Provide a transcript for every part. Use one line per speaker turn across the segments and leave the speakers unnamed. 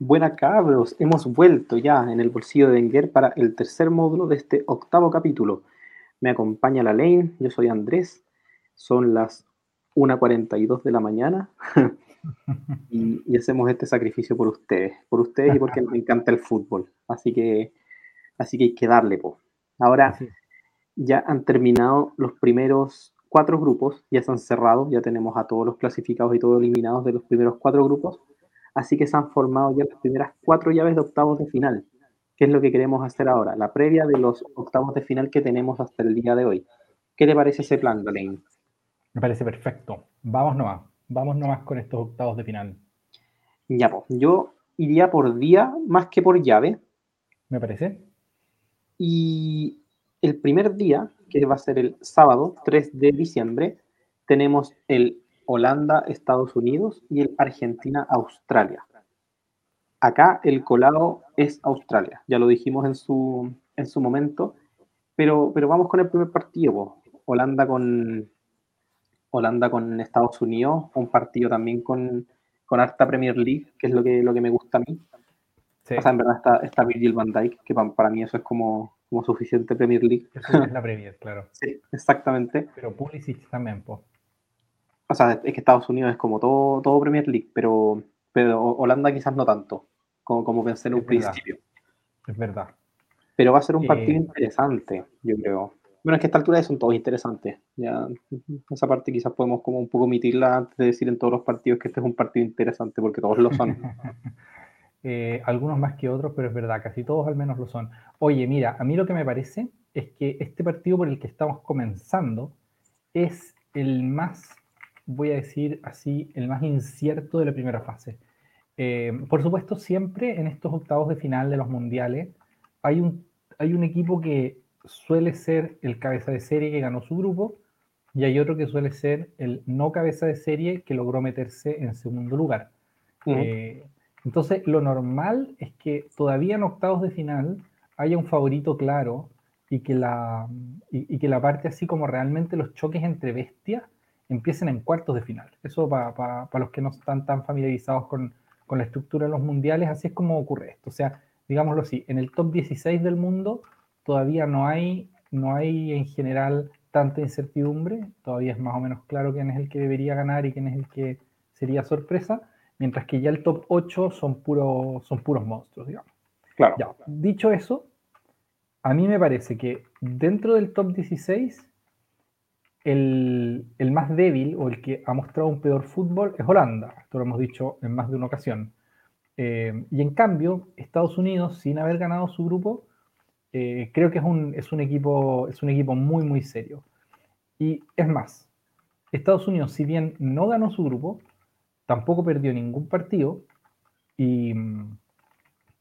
Buena cabros, hemos vuelto ya en el bolsillo de Wenger para el tercer módulo de este octavo capítulo. Me acompaña la Lane, yo soy Andrés, son las 1.42 de la mañana y, y, hacemos este sacrificio por ustedes, por ustedes y porque me encanta el fútbol. Así que, así que hay que darle, po. Ahora ya han terminado los primeros cuatro grupos, ya se han cerrado, ya tenemos a todos los clasificados y todos eliminados de los primeros cuatro grupos Así que se han formado ya las primeras cuatro llaves de octavos de final. ¿Qué es lo que queremos hacer ahora? La previa de los octavos de final que tenemos hasta el día de hoy. ¿Qué te parece ese plan, Galen?
Me parece perfecto. Vamos nomás. Vamos nomás con estos octavos de final.
Ya, pues. Yo iría por día más que por llave.
Me parece.
Y el primer día, que va a ser el sábado 3 de diciembre, tenemos el Holanda, Estados Unidos y el Argentina, Australia. Acá el colado es Australia, ya lo dijimos en su, en su momento, pero, pero vamos con el primer partido, Holanda con Holanda con Estados Unidos, un partido también con, con harta Premier League, que es lo que, lo que me gusta a mí. O sea, en verdad está, está Virgil van Dijk, que para, mí eso es como, como suficiente Premier League.
Eso es la Premier, claro.
Sí, exactamente.
Pero Pulisic también, po.
O sea, es que Estados Unidos es como todo, todo Premier League, pero, pero Holanda quizás no tanto, como, como pensé en un principio.
Es verdad.
Pero va a ser un partido eh, interesante, yo creo. Bueno, es que a esta altura son todos interesantes. Ya, esa parte quizás podemos como un poco omitirla antes de decir en todos los partidos que este es un partido interesante, porque todos lo son.
Eh, algunos más que otros, pero es verdad, casi todos al menos lo son. Oye, mira, a mí lo que me parece es que este partido por el que estamos comenzando es el más voy a decir así, el más incierto de la primera fase. Eh, por supuesto, siempre en estos octavos de final de los mundiales hay un, hay un equipo que suele ser el cabeza de serie que ganó su grupo y hay otro que suele ser el no cabeza de serie que logró meterse en segundo lugar. Eh, entonces, lo normal es que todavía en octavos de final haya un favorito claro y que la, y que la parte así como realmente los choques entre bestias empiecen en cuartos de final. Eso para los que no están tan familiarizados con, con, la estructura de los mundiales, así es como ocurre esto. O sea, digámoslo así, en el top 16 del mundo todavía no hay, no hay en general tanta incertidumbre, todavía es más o menos claro quién es el que debería ganar y quién es el que sería sorpresa, mientras que ya el top 8 son, puro, son puros monstruos, digamos.
Claro.
Ya, dicho eso, a mí me parece que dentro del top 16 el, más débil o el que ha mostrado un peor fútbol es Holanda. Esto lo hemos dicho en más de una ocasión. Eh, y en cambio, Estados Unidos, sin haber ganado su grupo, eh, creo que es un, equipo, es un equipo muy, muy serio. Y es más, Estados Unidos, si bien no ganó su grupo, tampoco perdió ningún partido y,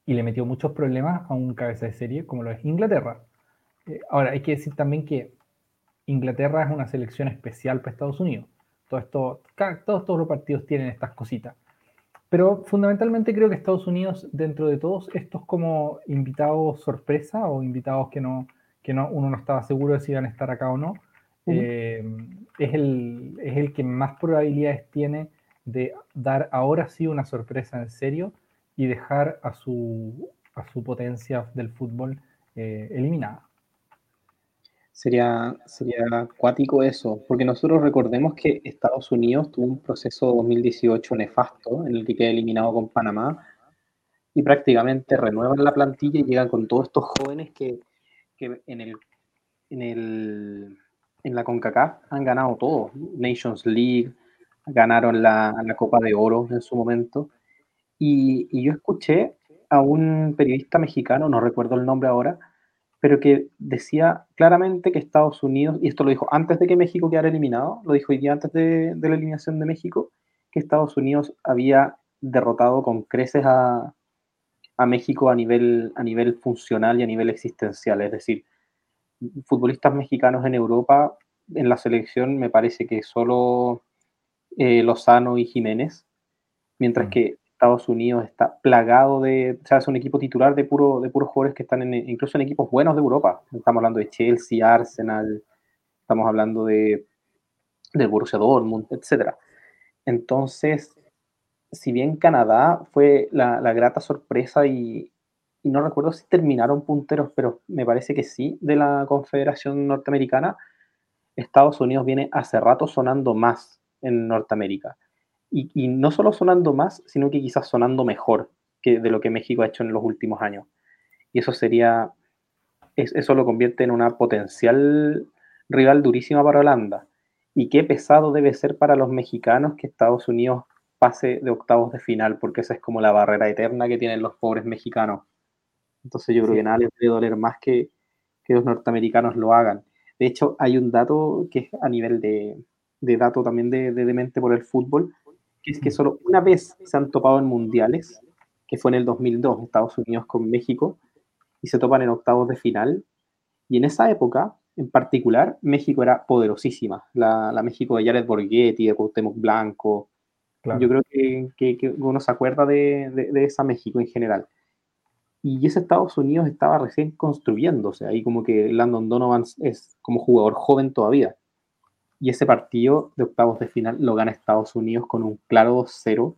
y le metió muchos problemas a un cabeza de serie como lo es Inglaterra. Eh, ahora, hay que decir también que Inglaterra es una selección especial para Estados Unidos. Todo esto, todos, todos los partidos tienen estas cositas. Pero fundamentalmente creo que Estados Unidos, dentro de todos estos como invitados sorpresa o invitados que no, que no, uno no estaba seguro de si iban a estar acá o no, eh, es, el, es el que más probabilidades tiene de dar ahora sí una sorpresa en serio y dejar a su, a su potencia del fútbol eh, eliminada.
Sería, sería acuático eso, porque nosotros recordemos que Estados Unidos tuvo un proceso 2018 nefasto en el que queda eliminado con Panamá y prácticamente renuevan la plantilla y llegan con todos estos jóvenes que, que en, el, en, el, en la CONCACAF han ganado todo, Nations League, ganaron la, la Copa de Oro en su momento. Y, y yo escuché a un periodista mexicano, no recuerdo el nombre ahora, pero que decía claramente que Estados Unidos, y esto lo dijo antes de que México quedara eliminado, lo dijo hoy día antes de, la eliminación de México, que Estados Unidos había derrotado con creces a, México a nivel, a nivel funcional y a nivel existencial. Es decir, futbolistas mexicanos en Europa, en la selección me parece que solo eh, Lozano y Jiménez, mientras mm. que Estados Unidos está plagado de, o sea, es un equipo titular de, puro, de puros jugadores que están en, incluso en equipos buenos de Europa. Estamos hablando de Chelsea, Arsenal, estamos hablando de, Borussia Dortmund, etc. Entonces, si bien Canadá fue la, grata sorpresa y, no recuerdo si terminaron punteros, pero me parece que sí, de la Confederación Norteamericana, Estados Unidos viene hace rato sonando más en Norteamérica. Y, no solo sonando más, sino que quizás sonando mejor que de lo que México ha hecho en los últimos años. Y eso sería, eso lo convierte en una potencial rival durísima para Holanda. Y qué pesado debe ser para los mexicanos que Estados Unidos pase de octavos de final, porque esa es como la barrera eterna que tienen los pobres mexicanos. Entonces yo creo que nada les debe doler más que, que los norteamericanos lo hagan. De hecho, hay un dato que es a nivel de, de dato también de, de demente por el fútbol, es que solo una vez se han topado en mundiales, que fue en el 2002, Estados Unidos con México, y se topan en octavos de final. Y en esa época, en particular, México era poderosísima. La, la México de Jared Borghetti, de Cuauhtémoc Blanco, yo creo que, uno se acuerda de, esa México en general. Y ese Estados Unidos estaba recién construyéndose, ahí como que Landon Donovan es como jugador joven todavía. Y ese partido de octavos de final lo gana Estados Unidos con un claro 2-0,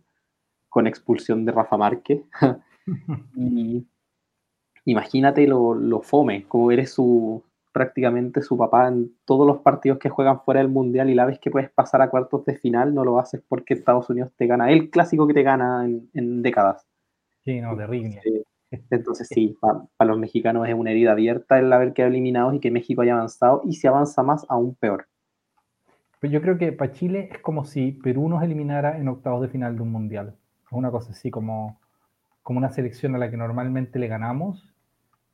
con expulsión de Rafa Márquez. y imagínate lo, lo fome, como eres su, prácticamente su papá en todos los partidos que juegan fuera del mundial y la vez que puedes pasar a cuartos de final no lo haces porque Estados Unidos te gana, el clásico que te gana en, décadas.
Sí, no, terrible.
Entonces, sí, para los mexicanos es una herida abierta el haber quedado eliminados y que México haya avanzado y si avanza más, aún peor.
Pues yo creo que para Chile es como si Perú nos eliminara en octavos de final de un mundial. Es una cosa así como, como una selección a la que normalmente le ganamos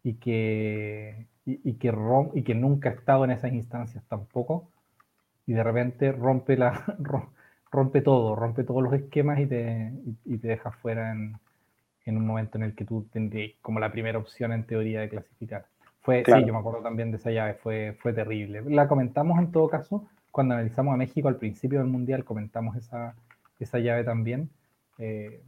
y que, y, que y que nunca ha estado en esas instancias tampoco, y de repente rompe, la, rompe todo, rompe todos los esquemas y te, y, te deja fuera en, en, un momento en el que tú tendrías como la primera opción en teoría de clasificar. Fue, Sí, yo me acuerdo también de esa llave, fue, fue terrible. La comentamos en todo caso, cuando analizamos a México al principio del Mundial, comentamos esa, esa llave también. Eh,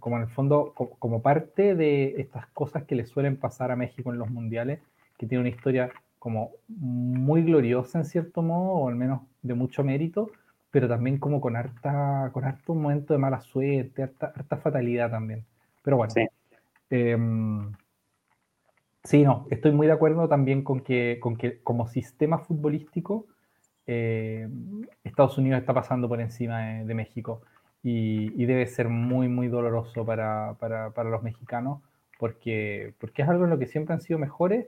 como en el fondo, como parte de estas cosas que le suelen pasar a México en los mundiales, que tiene una historia como muy gloriosa en cierto modo, o al menos de mucho mérito, pero también como con harta, con harto momento de mala suerte, harta, harta fatalidad también. Pero bueno. Sí. Em, sí. no, estoy muy de acuerdo también con que, con que como sistema futbolístico, eh, Estados Unidos está pasando por encima de, México y, debe ser muy, muy doloroso para, para, para, los mexicanos porque, porque es algo en lo que siempre han sido mejores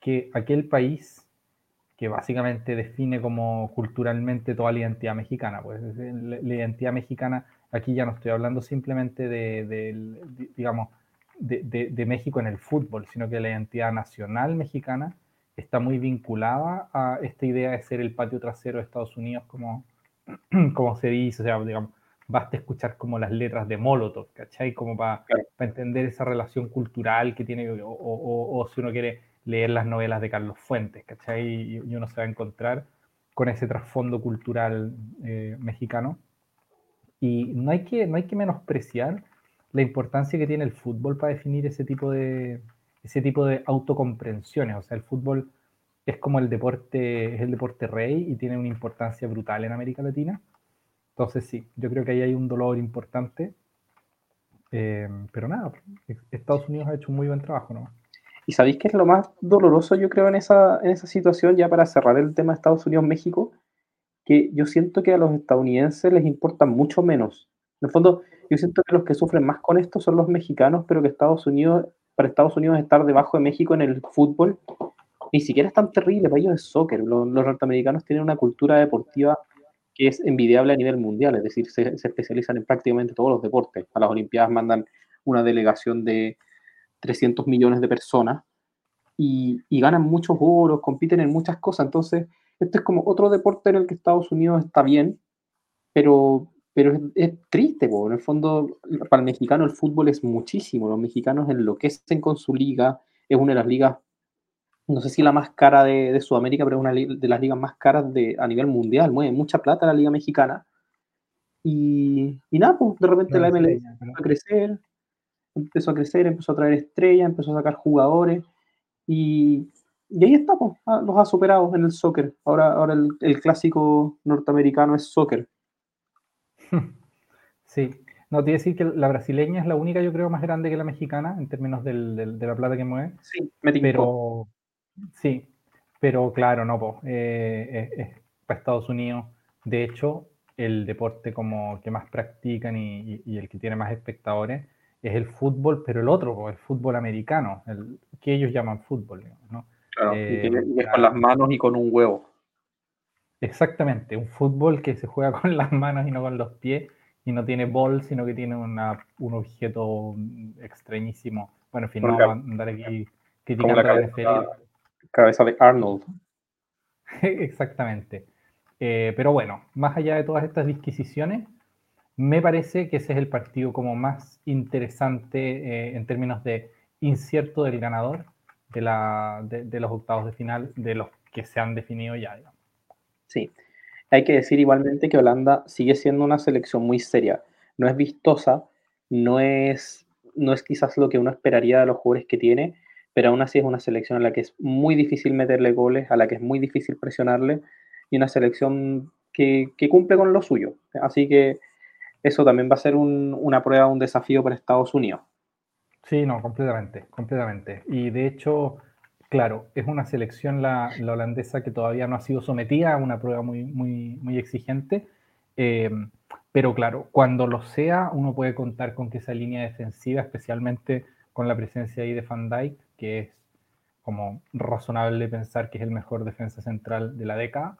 que aquel país que básicamente define como culturalmente toda la identidad mexicana. Pues la, identidad mexicana, aquí ya no estoy hablando simplemente de, digamos, de, México en el fútbol, sino que la identidad nacional mexicana está muy vinculada a esta idea de ser el patio trasero de Estados Unidos, como, como se dice, o sea, digamos, basta escuchar como las letras de Molotov, ¿cachai? Como para entender esa relación cultural que tiene, o, o si uno quiere leer las novelas de Carlos Fuentes, ¿cachai? Y, uno se va a encontrar con ese trasfondo cultural eh, mexicano. Y no hay, que, no hay que menospreciar la importancia que tiene el fútbol para definir ese tipo de, ese tipo de autocomprensiones. O sea, el fútbol es como el deporte, es el deporte rey y tiene una importancia brutal en América Latina. Entonces sí, yo creo que ahí hay un dolor importante. Eh, pero nada, Estados Unidos ha hecho un muy buen trabajo, ¿no?
¿Y sabéis qué es lo más doloroso, yo creo, en esa, en esa situación, ya para cerrar el tema de Estados Unidos-México? Que yo siento que a los estadounidenses les importa mucho menos. En el fondo, yo siento que los que sufren más con esto son los mexicanos, pero que Estados Unidos, para Estados Unidos estar debajo de México en el fútbol, ni siquiera es tan terrible, para ellos es soccer. Los, norteamericanos tienen una cultura deportiva que es envidiable a nivel mundial, es decir, se, se especializan en prácticamente todos los deportes. A las Olimpiadas mandan una delegación de 300 millones de personas y, ganan muchos oros, compiten en muchas cosas. Entonces, este es como otro deporte en el que Estados Unidos está bien, pero, pero es, triste, en el fondo, para el mexicano el fútbol es muchísimo. Los mexicanos enloquecen con su liga, es una de las ligas, no sé si la más cara de, Sudamérica, pero es una de las ligas más caras de, a nivel mundial. Mueve mucha plata la liga mexicana. Y, y nada, pues de repente la MLS va a crecer, empezó a crecer, empezó a traer estrellas, empezó a sacar jugadores y, y ahí está, ah, los ha superado en el soccer. Ahora, ahora el, clásico norteamericano es soccer.
Sí, No, te iba a decir que la brasileña es la única, yo creo, más grande que la mexicana en términos de la plata que mueve.
Sí, me
Pero, sí, pero claro, no, pues, es, para Estados Unidos. De hecho, el deporte como que más practican y, el que tiene más espectadores es el fútbol, pero el otro, el fútbol americano, el que ellos llaman fútbol, ¿no?
Claro, y, eh, es con las manos y con un huevo.
Exactamente, un fútbol que se juega con las manos y no con los pies y no tiene bol, sino que tiene una, un objeto extrañísimo. Bueno, en fin, no vamos a andar aquí criticando la
cabeza, cabeza de Arnold.
Exactamente. Eh, pero bueno, más allá de todas estas disquisiciones, me parece que ese es el partido como más interesante eh, en términos de incierto del ganador de, la, de, los octavos de final, de los que se han definido ya.
Sí, hay que decir igualmente que Holanda sigue siendo una selección muy seria. No es vistosa, no es, no es quizás lo que uno esperaría de los jugadores que tiene, pero aún así es una selección a la que es muy difícil meterle goles, a la que es muy difícil presionarle y una selección que, cumple con lo suyo. Así que eso también va a ser una prueba, un desafío para Estados Unidos.
Sí, no, completamente, completamente. Y de hecho, claro, es una selección la, holandesa que todavía no ha sido sometida a una prueba muy, muy, exigente. Eh, pero claro, cuando lo sea, uno puede contar con que esa línea defensiva, especialmente con la presencia ahí de Van Dijk, que es como razonable pensar que es el mejor defensa central de la década,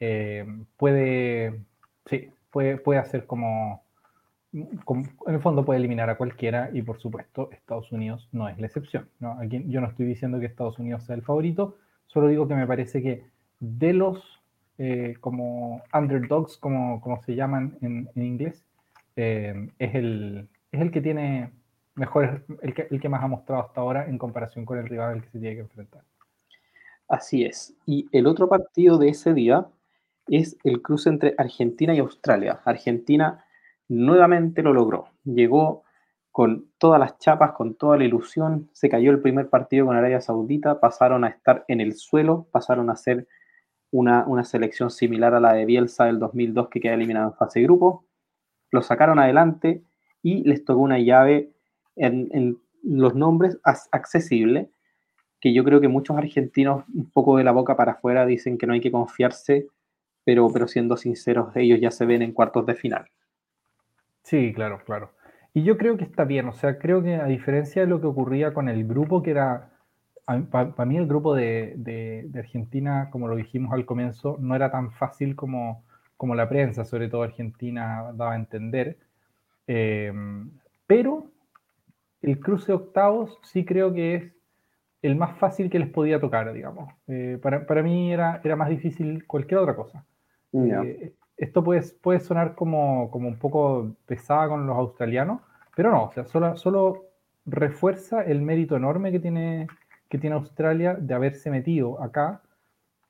eh, puede, sí, puede, puede hacer como, en el fondo puede eliminar a cualquiera y por supuesto Estados Unidos no es la excepción. ¿no? Aquí, yo no estoy diciendo que Estados Unidos sea el favorito, solo digo que me parece que de los eh, como underdogs, como, como se llaman en, inglés, eh, es, el, es el que tiene mejor, el que, el que más ha mostrado hasta ahora en comparación con el rival al que se tiene que enfrentar.
Así es. Y el otro partido de ese día es el cruce entre Argentina y Australia. Argentina nuevamente lo logró. Llegó con todas las chapas, con toda la ilusión. Se cayó el primer partido con Arabia Saudita, pasaron a estar en el suelo, pasaron a ser una, selección similar a la de Bielsa del 2002 que queda eliminada en fase de grupo. Lo sacaron adelante y les tocó una llave en, en los nombres accesible, que yo creo que muchos argentinos un poco de la boca para afuera dicen que no hay que confiarse pero, pero siendo sinceros, ellos ya se ven en cuartos de final.
Sí, claro, claro. Y yo creo que está bien, o sea, creo que a diferencia de lo que ocurría con el grupo, que era, para mí el grupo de, Argentina, como lo dijimos al comienzo, no era tan fácil como, como la prensa, sobre todo Argentina, daba a entender. Eh, pero el cruce de octavos sí creo que es el más fácil que les podía tocar, digamos. Eh, para, para, mí era, era más difícil cualquier otra cosa. Eh, esto puede, puede sonar como, como, un poco pesada con los australianos, pero no, o sea, solo, solo refuerza el mérito enorme que tiene, que tiene Australia de haberse metido acá.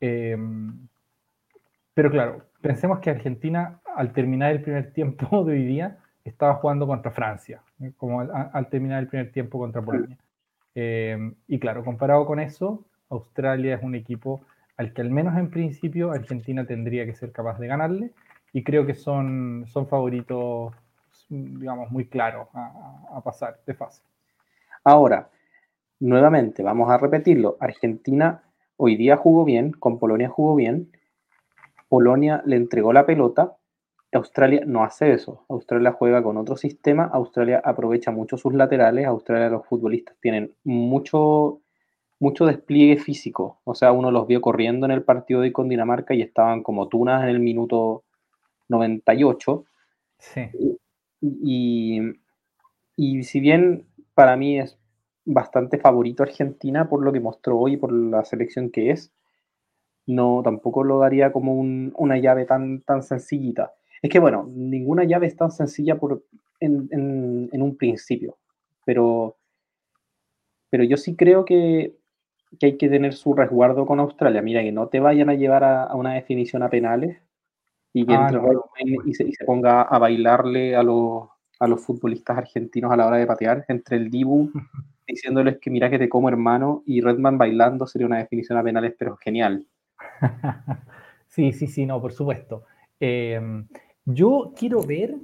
Em, pero claro, pensemos que Argentina, al terminar el primer tiempo de hoy día, estaba jugando contra Francia, ¿eh? como al, terminar el primer tiempo contra Polonia. Em, y claro, comparado con eso, Australia es un equipo al que al menos en principio Argentina tendría que ser capaz de ganarle y creo que son, son favoritos, digamos, muy claros a, pasar de fase.
Ahora, nuevamente, vamos a repetirlo, Argentina hoy día jugó bien, con Polonia jugó bien, Polonia le entregó la pelota, Australia no hace eso. Australia juega con otro sistema. Australia aprovecha mucho sus laterales. Australia los futbolistas tienen mucho mucho despliegue físico. O sea, uno los vio corriendo en el partido de con Dinamarca y estaban como tunas en el minuto 98. Sí. Y, y, si bien para mí es bastante favorito Argentina por lo que mostró hoy, por la selección que es, no tampoco lo daría como una llave tan, tan sencillita. Es que bueno, ninguna llave es tan sencilla por, en, en un principio, pero, pero yo sí creo que que hay que tener su resguardo con Australia. Mira, que no te vayan a llevar a, una definición a penales y que ah, y, se, ponga a bailarle a los, a los futbolistas argentinos a la hora de patear, entre el Dibu diciéndoles que mira que te como hermano y Redman bailando sería una definición a penales, pero genial.
sí, sí, sí, no, por supuesto. Em, yo quiero ver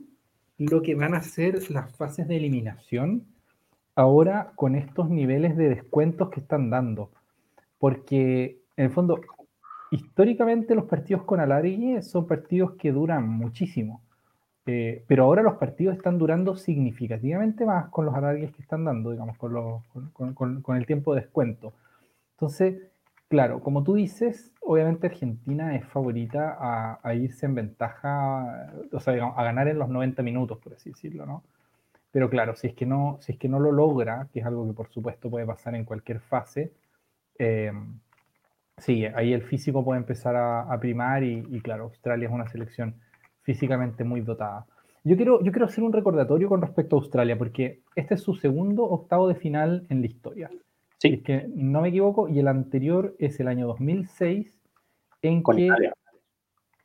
lo que van a ser las fases de eliminación ahora con estos niveles de descuentos que están dando. Porque en el fondo, históricamente los partidos con alargue son partidos que duran muchísimo. Eh, pero ahora los partidos están durando significativamente más con los alargues que están dando, digamos, con, con, el tiempo de descuento. Entonces, claro, como tú dices, obviamente Argentina es favorita a, irse en ventaja, o sea, digamos, a ganar en los 90 minutos, por así decirlo, ¿no? Pero claro, si es que no, si es que no lo logra, que es algo que por supuesto puede pasar en cualquier fase, eh, sí, ahí el físico puede empezar a, primar y, y, claro, Australia es una selección físicamente muy dotada. Yo quiero, yo quiero hacer un recordatorio con respecto a Australia, porque este es su segundo octavo de final en la historia. Sí. es que no me equivoco, y el anterior es el año 2006, en
con
que...
Italia.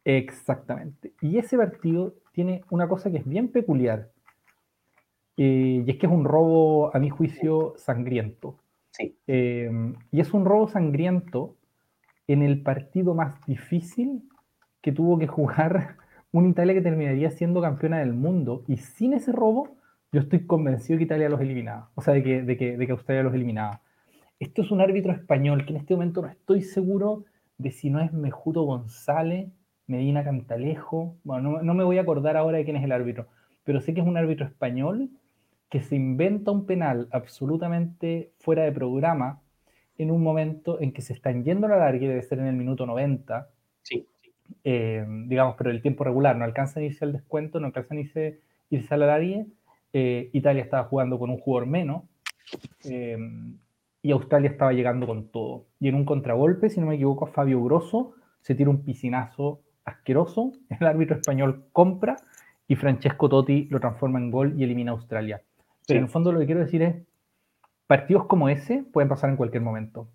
Exactamente. Y ese partido tiene una cosa que es bien peculiar, eh, y es que es un robo, a mi juicio, sangriento.
Sí.
Eh, y es un robo sangriento en el partido más difícil que tuvo que jugar una Italia que terminaría siendo campeona del mundo. Y sin ese robo, yo estoy convencido que Italia los eliminaba. O sea, de que, de que, de que Australia los eliminaba. Esto es un árbitro español que en este momento no estoy seguro de si no es Mejuto González, Medina Cantalejo. Bueno, no, no me voy a acordar ahora de quién es el árbitro, pero sé que es un árbitro español que se inventa un penal absolutamente fuera de programa en un momento en que se están yendo a la larga, debe ser en el minuto 90,
sí.
Eh, digamos, pero el tiempo regular, no alcanza a irse al descuento, no alcanza a irse, irse a la larga, eh, Italia estaba jugando con un jugador menos, eh, y Australia estaba llegando con todo. Y en un contragolpe, si no me equivoco, Fabio Grosso se tira un piscinazo asqueroso, el árbitro español compra y Francesco Totti lo transforma en gol y elimina a Australia. Pero en el fondo lo que quiero decir es, partidos como ese pueden pasar en cualquier momento.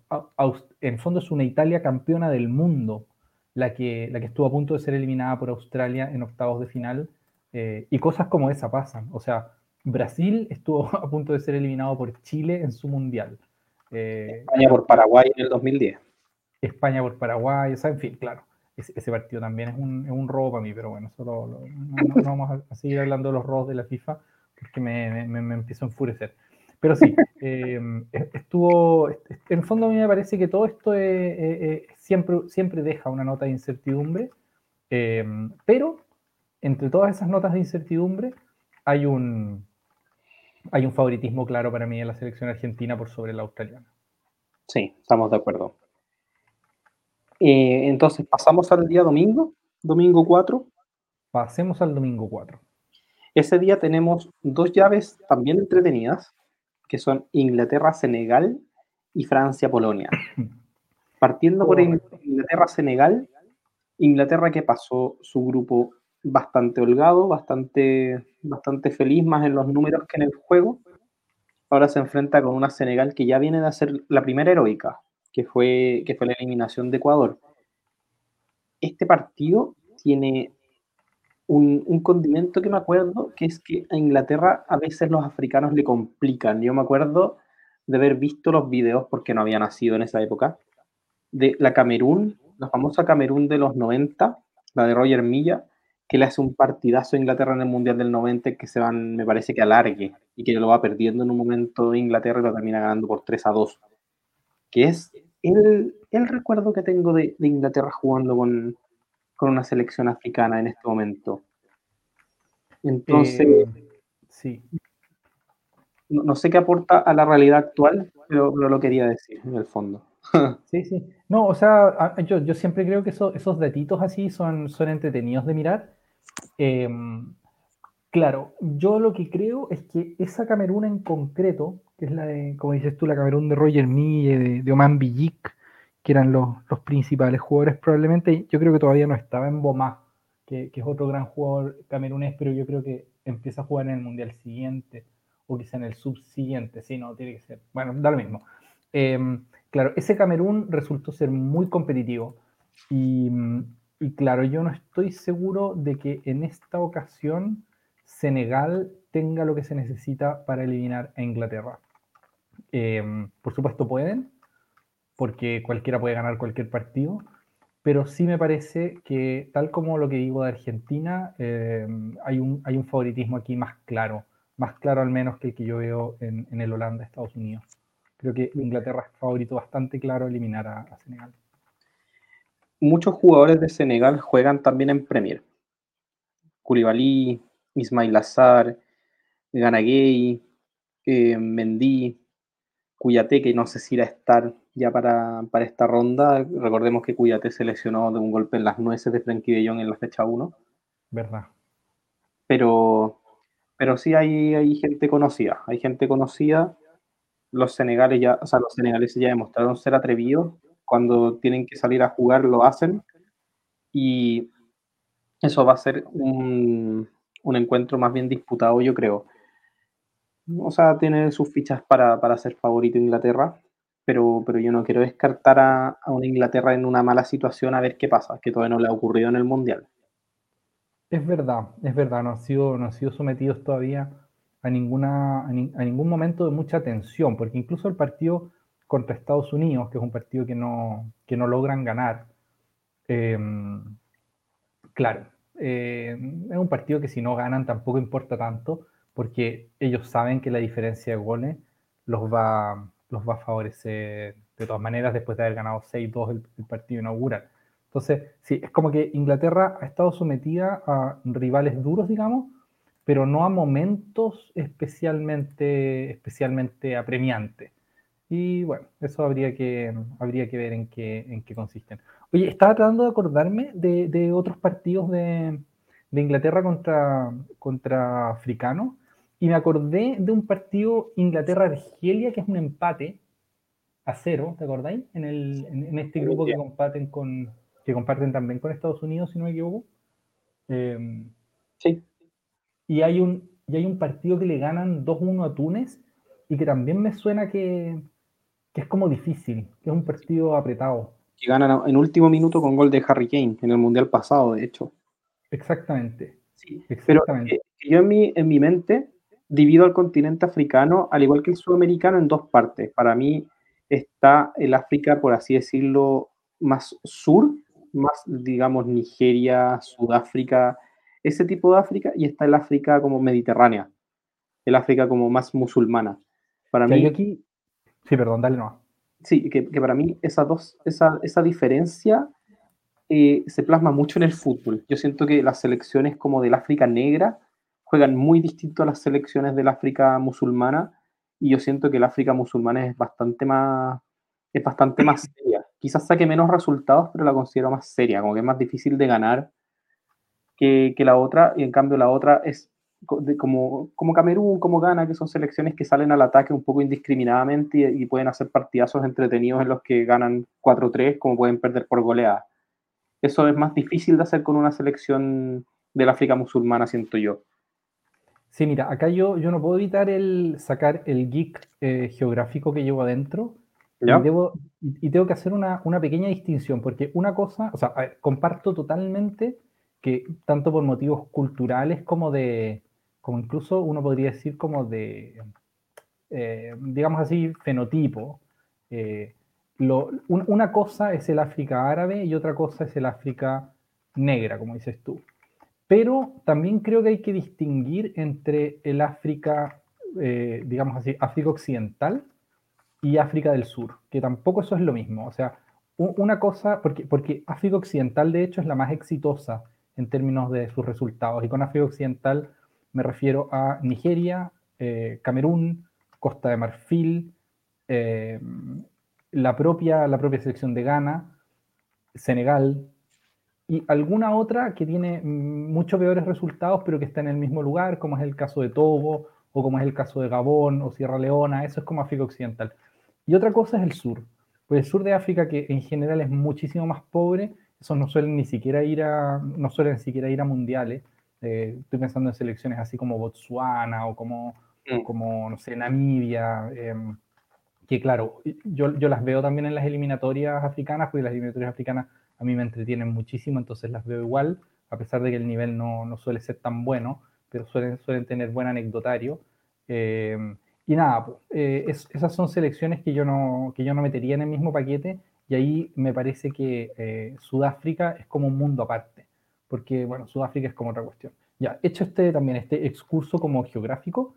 En el fondo es una Italia campeona del mundo la que, la que estuvo a punto de ser eliminada por Australia en octavos de final. Eh, y cosas como esa pasan. O sea, Brasil estuvo a punto de ser eliminado por Chile en su mundial.
Eh, España por Paraguay en el 2010.
España por Paraguay, o sea, en fin, claro. Ese, partido también es un, es un, robo para mí, pero bueno, solo no, vamos a, seguir hablando de los robos de la FIFA porque me, me, me empiezo a enfurecer. Pero sí, eh, estuvo, en el fondo a mí me parece que todo esto siempre, siempre deja una nota de incertidumbre, eh, pero entre todas esas notas de incertidumbre hay un, hay un favoritismo claro para mí en la selección argentina por sobre la australiana.
Sí, estamos de acuerdo. Eh, entonces, pasamos al día domingo, domingo 4.
Pasemos al domingo 4.
Ese día tenemos dos llaves también entretenidas que son Inglaterra-Senegal y Francia-Polonia. Partiendo por Inglaterra-Senegal, Inglaterra que pasó su grupo bastante holgado, bastante, bastante feliz, más en los números que en el juego. Ahora se enfrenta con una Senegal que ya viene de hacer la primera heroica, que fue, que fue la eliminación de Ecuador. Este partido tiene un, condimento que me acuerdo, que es que a Inglaterra a veces los africanos le complican. Yo me acuerdo de haber visto los videos, porque no había nacido en esa época, de la Camerún, la famosa Camerún de los 90, la de Roger Milla, que le hace un partidazo a Inglaterra en el Mundial del 90 que se van, me parece que alargue, y que lo va perdiendo en un momento de Inglaterra y lo termina ganando por 3 a 2. Que es el, el recuerdo que tengo de, de Inglaterra jugando con, con una selección africana en este momento. Entonces, eh,
sí.
No, sé qué aporta a la realidad actual, pero, lo quería decir en el fondo.
Sí, sí. No, o sea, yo, siempre creo que esos datitos así son, son entretenidos de mirar. Em, claro, yo lo que creo es que esa Camerún en concreto, que es la de, como dices tú, la Camerún de Roger Mille, de, de Oman Villic, que eran los, principales jugadores, probablemente yo creo que todavía no estaba en Bomá, que, es otro gran jugador camerunés, pero yo creo que empieza a jugar en el Mundial siguiente o quizá en el subsiguiente, sí, no, tiene que ser. Bueno, da lo mismo. Em, claro, ese Camerún resultó ser muy competitivo y, claro, yo no estoy seguro de que en esta ocasión Senegal tenga lo que se necesita para eliminar a Inglaterra. Em, por supuesto pueden, porque cualquiera puede ganar cualquier partido, pero sí me parece que, tal como lo que digo de Argentina, eh, hay, un, favoritismo aquí más claro, más claro al menos que el que yo veo en, en el Holanda-Estados Unidos. Creo que Inglaterra es favorito bastante claro eliminar a, a Senegal.
Muchos jugadores de Senegal juegan también en Premier. Koulibaly, Ismail Azar, Ganagay, eh, Mendy, Cuyate, que no sé si irá a estar ya para, para, esta ronda. Recordemos que Cuyate se lesionó de un golpe en las nueces de Frenkie de Jong en la fecha 1.
Verdad.
Pero, pero sí hay, hay gente conocida. Hay gente conocida. Los senegales ya, o sea, los senegaleses ya demostraron ser atrevidos. Cuando tienen que salir a jugar, lo hacen. Y eso va a ser un, encuentro más bien disputado, yo creo. O sea, tiene sus fichas para, ser favorito Inglaterra, pero, pero yo no quiero descartar a, una Inglaterra en una mala situación a ver qué pasa, que todavía no le ha ocurrido en el Mundial.
Es verdad, es verdad, no sido, no han sido sometidos todavía a, ninguna, a, ni, a, ningún momento de mucha tensión, porque incluso el partido contra Estados Unidos, que es un partido que no, que no logran ganar, eh, claro, eh, es un partido que si no ganan tampoco importa tanto, porque ellos saben que la diferencia de goles los va, los va a favorecer de todas maneras después de haber ganado 6-2 el, el, partido inaugural. Entonces, sí, es como que Inglaterra ha estado sometida a rivales duros, digamos, pero no a momentos especialmente, especialmente apremiantes. Y bueno, eso habría que, habría que ver en qué, en qué consisten. Oye, estaba tratando de acordarme de, de otros partidos de, de, Inglaterra contra, contra africanos y me acordé de un partido Inglaterra-Argelia que es un empate a cero, ¿te acordáis? En, el, en, en este grupo que comparten, con, que comparten también con Estados Unidos, si no me equivoco.
Eh, sí.
Y hay, un, y hay un partido que le ganan 2-1 a Túnez y que también me suena que, que es como difícil, que es un partido apretado.
Que ganan en último minuto con gol de Harry Kane en el Mundial pasado, de hecho.
Exactamente.
Sí, exactamente. Pero yo en mi, en mi mente divido al continente africano, al igual que el sudamericano, en dos partes. Para mí está el África, por así decirlo, más sur, más, digamos, Nigeria, Sudáfrica, ese tipo de África, y está el África como mediterránea, el África como más musulmana. Para mí...
Aquí... Sí, perdón, dale no.
Sí, que, que, para mí esa, dos, esa, esa diferencia eh, se plasma mucho en el fútbol. Yo siento que las selecciones como del África negra juegan muy distinto a las selecciones del África musulmana y yo siento que el África musulmana es bastante más es bastante más seria. Quizás saque menos resultados, pero la considero más seria, como que es más difícil de ganar que, que la otra, y en cambio la otra es como, como Camerún, como Ghana, que son selecciones que salen al ataque un poco indiscriminadamente y, y pueden hacer partidazos entretenidos en los que ganan 4-3, como pueden perder por goleada. Eso es más difícil de hacer con una selección del África musulmana, siento yo.
Sí, mira, acá yo, yo no puedo evitar el sacar el geek eh, geográfico que llevo adentro y, debo, y, tengo que hacer una, una, pequeña distinción, porque una cosa, o sea, ver, comparto totalmente que tanto por motivos culturales como de, como incluso uno podría decir como de, eh, digamos así, fenotipo, eh, lo, un, una cosa es el África árabe y otra cosa es el África negra, como dices tú. Pero también creo que hay que distinguir entre el África, eh, digamos así, África occidental y África del sur, que tampoco eso es lo mismo. O sea, una cosa, porque, porque África occidental de hecho es la más exitosa en términos de sus resultados, y con África occidental me refiero a Nigeria, eh, Camerún, Costa de Marfil, eh, la propia, la propia selección de Ghana, Senegal, y alguna otra que tiene mucho peores resultados, pero que está en el mismo lugar, como es el caso de Togo, o como es el caso de Gabón o Sierra Leona, eso es como África Occidental. Y otra cosa es el sur, pues el sur de África, que en general es muchísimo más pobre, esos no suelen ni siquiera ir a, no suelen siquiera ir a mundiales. Eh, estoy pensando en selecciones así como Botswana o como, mm. como no sé, Namibia. Eh, que claro, yo, yo las veo también en las eliminatorias africanas, porque las eliminatorias africanas a mí me entretienen muchísimo, entonces las veo igual, a pesar de que el nivel no, no suele ser tan bueno, pero suelen, suelen tener buen anecdotario. Eh, y nada, eh, es, esas son selecciones que yo, no, que yo no metería en el mismo paquete y ahí me parece que eh, Sudáfrica es como un mundo aparte, porque, bueno, Sudáfrica es como otra cuestión. Ya, hecho este también, este excurso como geográfico,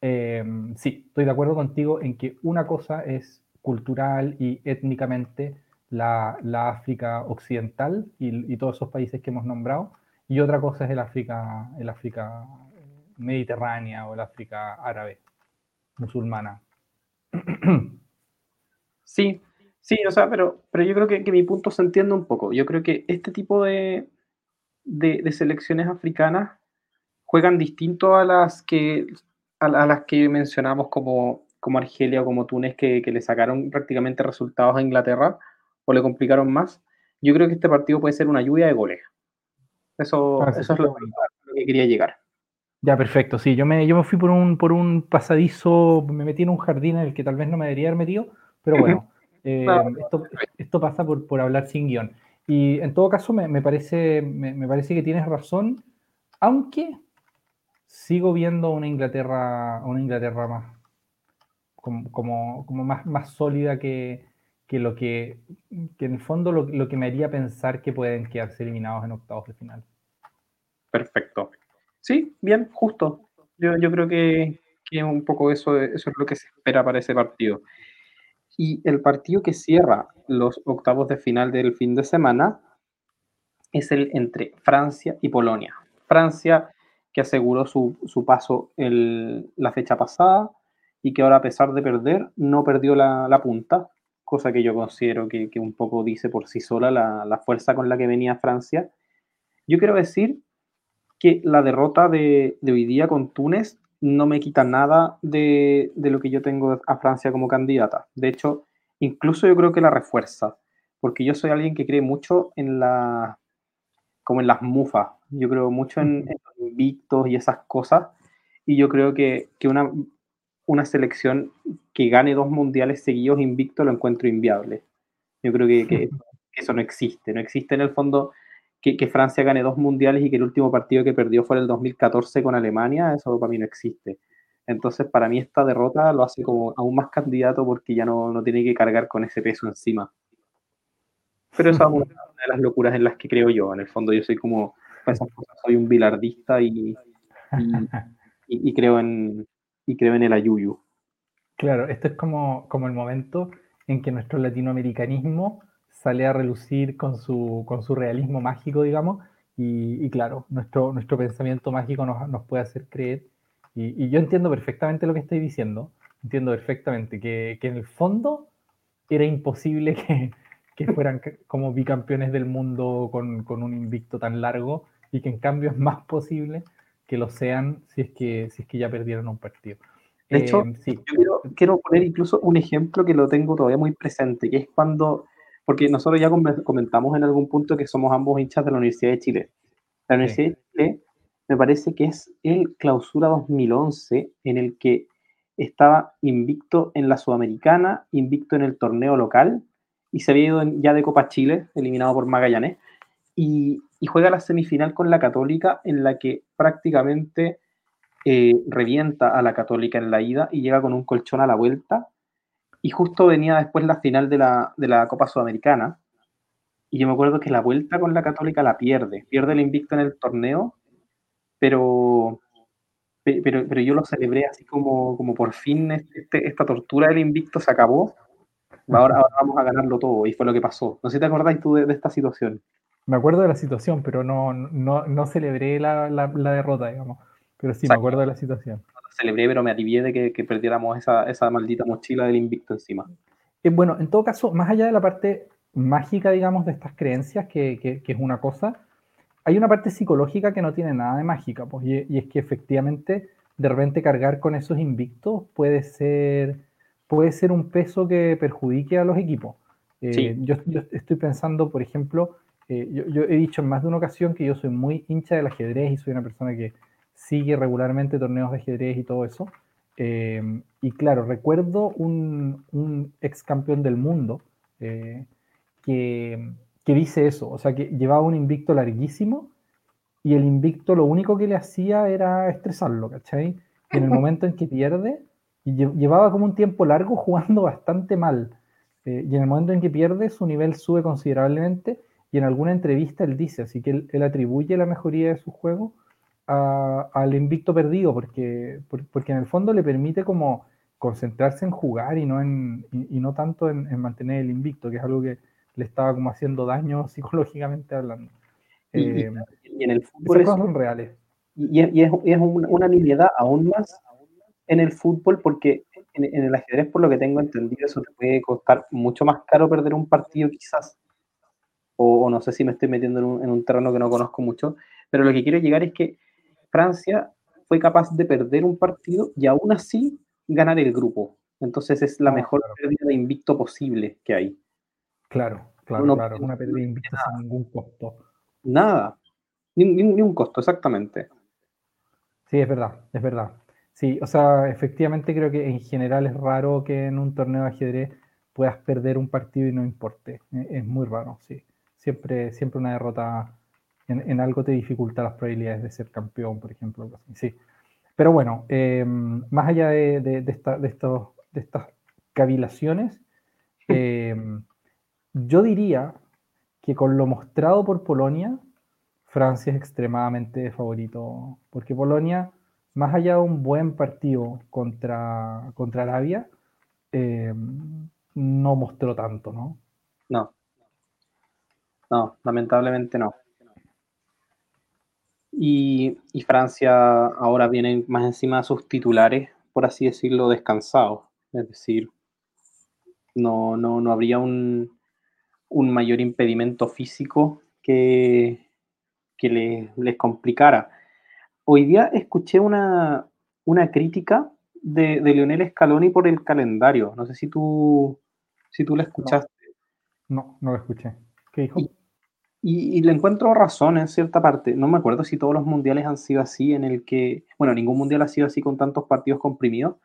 em, sí, estoy de acuerdo contigo en que una cosa es cultural y étnicamente la, África occidental y, todos esos países que hemos nombrado, y otra cosa es el África, el África mediterránea o el África árabe, musulmana.
Sí, sí, o sea, pero, pero yo creo que, mi punto se entiende un poco. Yo creo que este tipo de, de, selecciones africanas juegan distinto a las que, a, las que mencionamos como, como Argelia o como Túnez, que, le sacaron prácticamente resultados a Inglaterra o le complicaron más. Yo creo que este partido puede ser una lluvia de goles. Eso, ah, eso es lo, que quería llegar.
Ya, perfecto. Sí, yo me, yo me fui por un, por un pasadizo, me metí en un jardín en el que tal vez no me debería haber metido, pero bueno, eh, esto, pasa por, por, hablar sin guion. Y en todo caso, me, me parece, me, parece que tienes razón, aunque sigo viendo una Inglaterra, una Inglaterra más, como, como, más, más sólida que, que lo que, que en el fondo lo, lo que me haría pensar que pueden quedarse eliminados en octavos de final.
Perfecto. Sí, bien, justo. Yo, yo creo que, que, un poco eso, eso es lo que se espera para ese partido. Y el partido que cierra los octavos de final del fin de semana es el entre Francia y Polonia. Francia que aseguró su, su paso el, la fecha pasada y que ahora a pesar de perder no perdió la, la punta, cosa que yo considero que, que, un poco dice por sí sola la, la fuerza con la que venía Francia. Yo quiero decir que la derrota de, hoy día con Túnez no me quita nada de, lo que yo tengo a Francia como candidata. De hecho, incluso yo creo que la refuerza, porque yo soy alguien que cree mucho en la como en las mufas. Yo creo mucho en, los invictos y esas cosas. Y yo creo que, una, una selección que gane dos mundiales seguidos invicto lo encuentro inviable. Yo creo que, que, eso no existe. No existe en el fondo que, Francia gane dos mundiales y que el último partido que perdió fue el 2014 con Alemania, eso para mí no existe. Entonces, para mí esta derrota lo hace como aún más candidato porque ya no, no tiene que cargar con ese peso encima. Pero esa es una de las locuras en las que creo yo. En el fondo, yo soy como, soy un bilardista y, y, creo, en, y creo en el ayuyu.
Claro, esto es como, como el momento en que nuestro latinoamericanismo sale a relucir con su, con su realismo mágico, digamos, y, claro, nuestro, nuestro pensamiento mágico nos, nos puede hacer creer, y, yo entiendo perfectamente lo que estoy diciendo, entiendo perfectamente que, que en el fondo era imposible que, que fueran como bicampeones del mundo con, con, un invicto tan largo, y que en cambio es más posible que lo sean si es que, si es que ya perdieron un partido.
De hecho, eh, sí. yo quiero, quiero, poner incluso un ejemplo que lo tengo todavía muy presente, que es cuando porque nosotros ya comentamos en algún punto que somos ambos hinchas de la Universidad de Chile. La Universidad de Chile me parece que es el clausura 2011 en el que estaba invicto en la Sudamericana, invicto en el torneo local y se había ido ya de Copa Chile, eliminado por Magallanes, y, juega la semifinal con la Católica en la que prácticamente eh, revienta a la Católica en la ida y llega con un colchón a la vuelta y justo venía después la final de la, de la Copa Sudamericana. Y yo me acuerdo que la vuelta con la Católica la pierde. Pierde el invicto en el torneo, pero, pero, pero yo lo celebré así como, como por fin este, esta tortura del invicto se acabó. Ahora, vamos a ganarlo todo. Y fue lo que pasó. No sé si te acordáis tú de, esta situación.
Me acuerdo de la situación, pero no, no, no celebré la, la, derrota, digamos. Pero sí, me acuerdo de la situación
celebré, pero me alivié de que, perdiéramos esa, esa, maldita mochila del invicto encima.
Eh, bueno, en todo caso, más allá de la parte mágica, digamos, de estas creencias, que, que, es una cosa, hay una parte psicológica que no tiene nada de mágica, pues, y, es que efectivamente, de repente cargar con esos invictos puede ser, puede ser un peso que perjudique a los equipos. Eh, yo, yo, estoy pensando, por ejemplo, eh, yo, yo, he dicho en más de una ocasión que yo soy muy hincha del ajedrez y soy una persona que sigue regularmente torneos de ajedrez y todo eso. Eh, y claro, recuerdo un, ex campeón del mundo eh, que, dice eso, o sea, que llevaba un invicto larguísimo y el invicto lo único que le hacía era estresarlo, ¿cachai? Y en el momento en que pierde, y llevaba como un tiempo largo jugando bastante mal. Eh, y en el momento en que pierde, su nivel sube considerablemente y en alguna entrevista él dice, así que él, atribuye la mejoría de su juego al invicto perdido, porque, porque en el fondo le permite como concentrarse en jugar y no, en, y, no tanto en, mantener el invicto, que es algo que le estaba como haciendo daño psicológicamente hablando.
y, eh, en el fútbol
son reales.
Y, es, es una, una nimiedad aún más en el fútbol porque en, el ajedrez, por lo que tengo entendido, eso te puede costar mucho más caro perder un partido quizás. O, no sé si me estoy metiendo en un, terreno que no conozco mucho, pero lo que quiero llegar es que Francia fue capaz de perder un partido y aún así ganar el grupo. Entonces es la mejor pérdida de invicto posible que hay.
Claro, claro, claro. Una pérdida de invicto sin ningún costo.
Nada. Ni, ni, un costo, exactamente.
Sí, es verdad, es verdad. Sí, o sea, efectivamente creo que en general es raro que en un torneo de ajedrez puedas perder un partido y no importe. E, es muy raro, sí. Siempre, siempre una derrota en, algo te dificulta las probabilidades de ser campeón, por ejemplo. Sí. Pero bueno, em, más allá de, de, esta, de, estos, de estas cavilaciones, em, yo diría que con lo mostrado por Polonia, Francia es extremadamente favorito, porque Polonia más allá de un buen partido contra, contra Arabia, eh, no mostró tanto, ¿no?
No. No, lamentablemente no. Y, Francia ahora viene más encima de sus titulares, por así decirlo, descansados. Es decir, no, no, no habría un, mayor impedimento físico que, que les complicara hoy día escuché una, crítica de, de, Lionel Scaloni por el calendario. No sé si tú, si tú la escuchaste.
No, no, la escuché. ¿Qué dijo?
Y, le encuentro razón en cierta parte. No me acuerdo si todos los mundiales han sido así, en el que, bueno, ningún mundial ha sido así con tantos partidos comprimidos,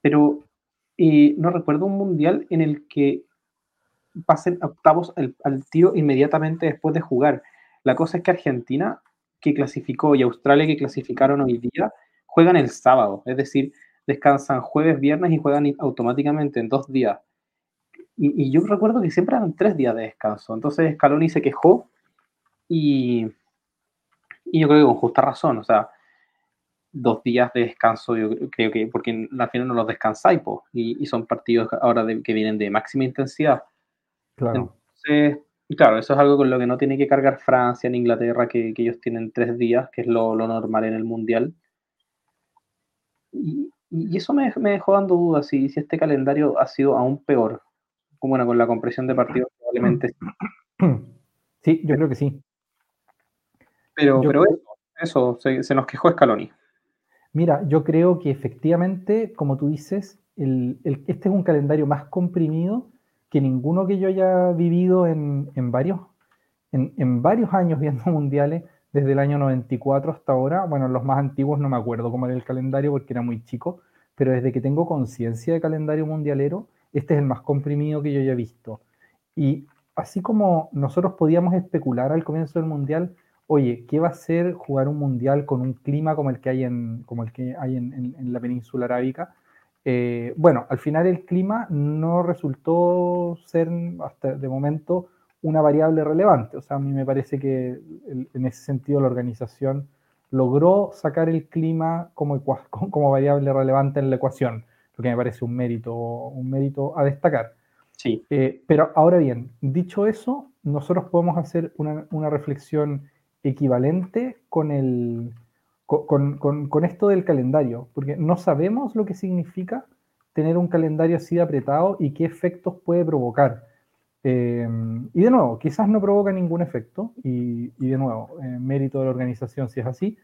pero eh, no recuerdo un mundial en el que pasen octavos al tiro inmediatamente después de jugar. La cosa es que Argentina que clasificó y Australia que clasificaron hoy día juegan el sábado, es decir, descansan jueves, viernes y juegan automáticamente en dos días. Y, yo recuerdo que siempre eran tres días de descanso. Entonces Scaloni se quejó y, y yo creo que con justa razón, o sea, dos días de descanso, yo creo que, porque al final no los descansáis, y, y, son partidos ahora que vienen de máxima intensidad.
Claro.
Entonces, Claro, eso es algo con lo que no tiene que cargar Francia ni Inglaterra, que, ellos tienen tres días, que es lo, normal en el Mundial. Y, eso me, dejó dando dudas si, si este calendario ha sido aún peor. Bueno, con la compresión de partidos probablemente
sí. yo creo que sí.
Pero, pero eso, se, nos quejó Scaloni.
Mira, yo creo que efectivamente, como tú dices, este es un calendario más comprimido que ninguno que yo haya vivido en, varios, en, varios años viendo mundiales, desde el año 94 hasta ahora, bueno, los más antiguos no me acuerdo cómo era el calendario porque era muy chico, pero desde que tengo conciencia de calendario mundialero, este es el más comprimido que yo haya visto. Y así como nosotros podíamos especular al comienzo del mundial, oye, ¿qué va a ser jugar un mundial con un clima como el que hay en, como el que hay en la península arábica? Eh, bueno, al final el clima no resultó ser hasta de momento una variable relevante. O sea, a mí me parece que en ese sentido la organización logró sacar el clima como, como variable relevante en la ecuación, lo que me parece un mérito, un mérito a destacar.
Sí.
Eh, pero ahora bien, dicho eso, nosotros podemos hacer una, una reflexión equivalente con el, con, esto del calendario, porque no sabemos lo que significa tener un calendario así apretado y qué efectos puede provocar. Eh, y de nuevo, quizás no provoca ningún efecto, y, de nuevo, eh, mérito de la organización si es así,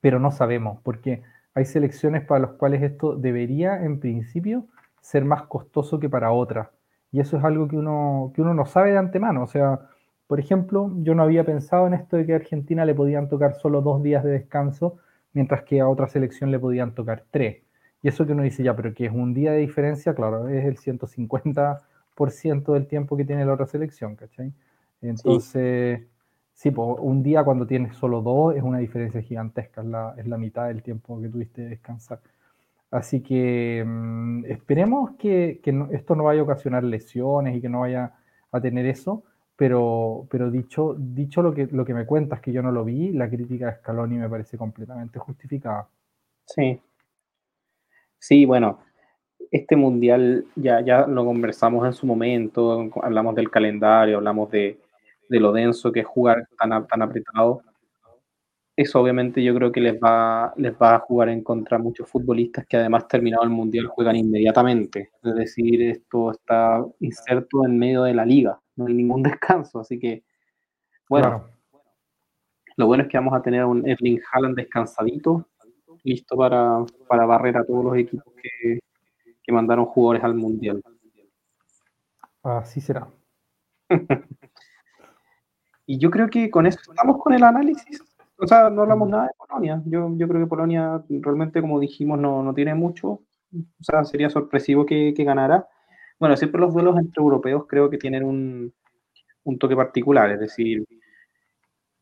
pero no sabemos, porque hay selecciones para las cuales esto debería, en principio, ser más costoso que para otras. Y eso es algo que uno, que uno no sabe de antemano. O sea, por ejemplo, yo no había pensado en esto de que a Argentina le podían tocar solo dos días de descanso, mientras que a otra selección le podían tocar tres. Y eso que uno dice, ya, pero que es un día de diferencia, claro, es el 150% del tiempo que tiene la otra selección, ¿cachai? Entonces, sí, pues, un día cuando tienes solo dos es una diferencia gigantesca, es la, es la mitad del tiempo que tuviste de descansar. Así que mm, esperemos que, esto no vaya a ocasionar lesiones y que no vaya a tener eso, pero, pero dicho, dicho lo, que, lo que me cuentas, que yo no lo vi, la crítica de Scaloni me parece completamente justificada.
Sí. Sí, bueno, este mundial ya, ya lo conversamos en su momento, hablamos del calendario, hablamos de, lo denso que es jugar tan, tan apretado. Eso obviamente yo creo que les va, les va a jugar en contra a muchos futbolistas que además terminado el mundial juegan inmediatamente. Es decir, esto está inserto en medio de la liga, no hay ningún descanso. Así que, bueno, lo bueno es que vamos a tener un Erling Haaland descansadito, listo para, para barrer a todos los equipos que, que mandaron jugadores al Mundial.
Así será.
y yo creo que con eso estamos con el análisis. O sea, no hablamos nada de Polonia. Yo, yo creo que Polonia realmente, como dijimos, no, no tiene mucho. O sea, sería sorpresivo que, que, ganara. Bueno, siempre los duelos entre europeos creo que tienen un, un toque particular. Es decir,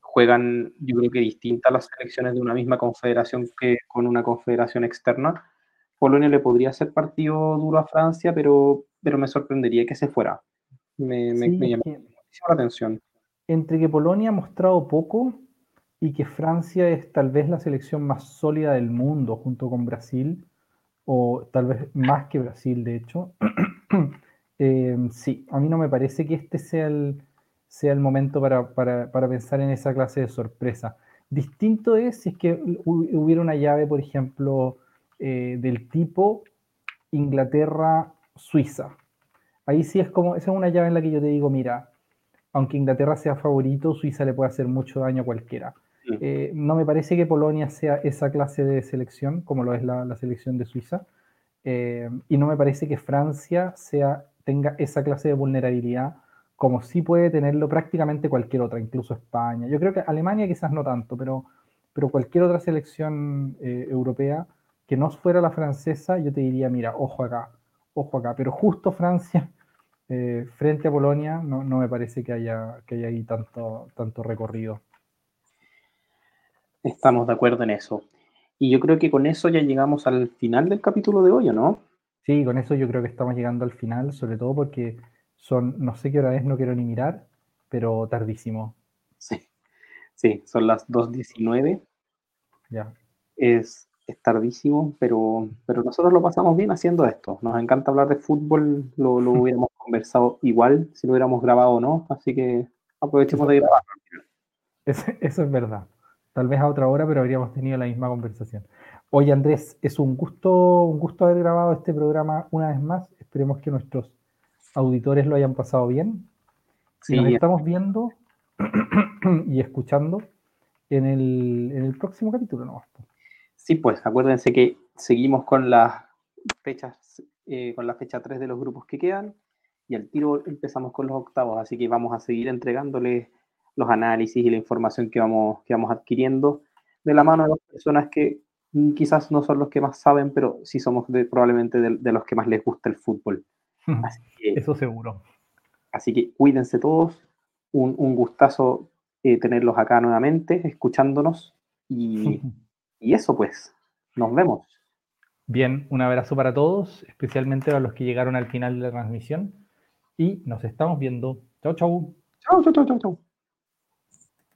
juegan, yo creo que distintas las selecciones de una misma confederación que con una confederación externa Polonia le podría hacer partido duro a Francia, pero, pero me sorprendería que se fuera. Me, me, llamó la atención.
Entre que Polonia ha mostrado poco y que Francia es tal vez la selección más sólida del mundo junto con Brasil, o tal vez más que Brasil, de hecho. Em, sí, a mí no me parece que este sea el, sea el momento para, para, para, pensar en esa clase de sorpresa. Distinto es si es que hubiera una llave, por ejemplo, eh, del tipo Inglaterra-Suiza. Ahí sí es como, esa es una llave en la que yo te digo, mira, aunque Inglaterra sea favorito, Suiza le puede hacer mucho daño a cualquiera. Eh, no me parece que Polonia sea esa clase de selección, como lo es la, selección de Suiza, eh, y no me parece que Francia sea, tenga esa clase de vulnerabilidad como sí puede tenerlo prácticamente cualquier otra, incluso España. Yo creo que Alemania quizás no tanto, pero, pero cualquier otra selección europea que no fuera la francesa, yo te diría, mira, ojo acá, ojo acá. Pero justo Francia, eh, frente a Polonia, no, me parece que haya, que haya ahí tanto, tanto recorrido.
Estamos de acuerdo en eso. Y yo creo que con eso ya llegamos al final del capítulo de hoy, ¿o no?
Sí, con eso yo creo que estamos llegando al final, sobre todo porque son, no sé qué hora es, no quiero ni mirar, pero tardísimo.
Sí, sí, son las 2.19.
Ya.
Es es tardísimo, pero, pero nosotros lo pasamos bien haciendo esto. Nos encanta hablar de fútbol, lo, lo hubiéramos conversado igual si lo hubiéramos grabado o no, así que aprovechemos de grabar.
Eso, eso es verdad. Tal vez a otra hora, pero habríamos tenido la misma conversación. Oye, Andrés, es un gusto, un gusto haber grabado este programa una vez más. Esperemos que nuestros auditores lo hayan pasado bien. Sí, nos estamos viendo y escuchando en el, en el próximo capítulo, ¿no?
Sí, pues acuérdense que seguimos con las fechas, eh, con la fecha 3 de los grupos que quedan y al tiro empezamos con los octavos, así que vamos a seguir entregándoles los análisis y la información que vamos, que vamos adquiriendo de la mano de las personas que quizás no son los que más saben, pero sí somos probablemente de, los que más les gusta el fútbol.
Eso seguro.
Así que cuídense todos, un, un gustazo eh, tenerlos acá nuevamente, escuchándonos y Y eso pues, nos vemos.
Bien, un abrazo para todos, especialmente a los que llegaron al final de la transmisión. Y nos estamos viendo. Chau, chau.
Chau, chau, chau, chau.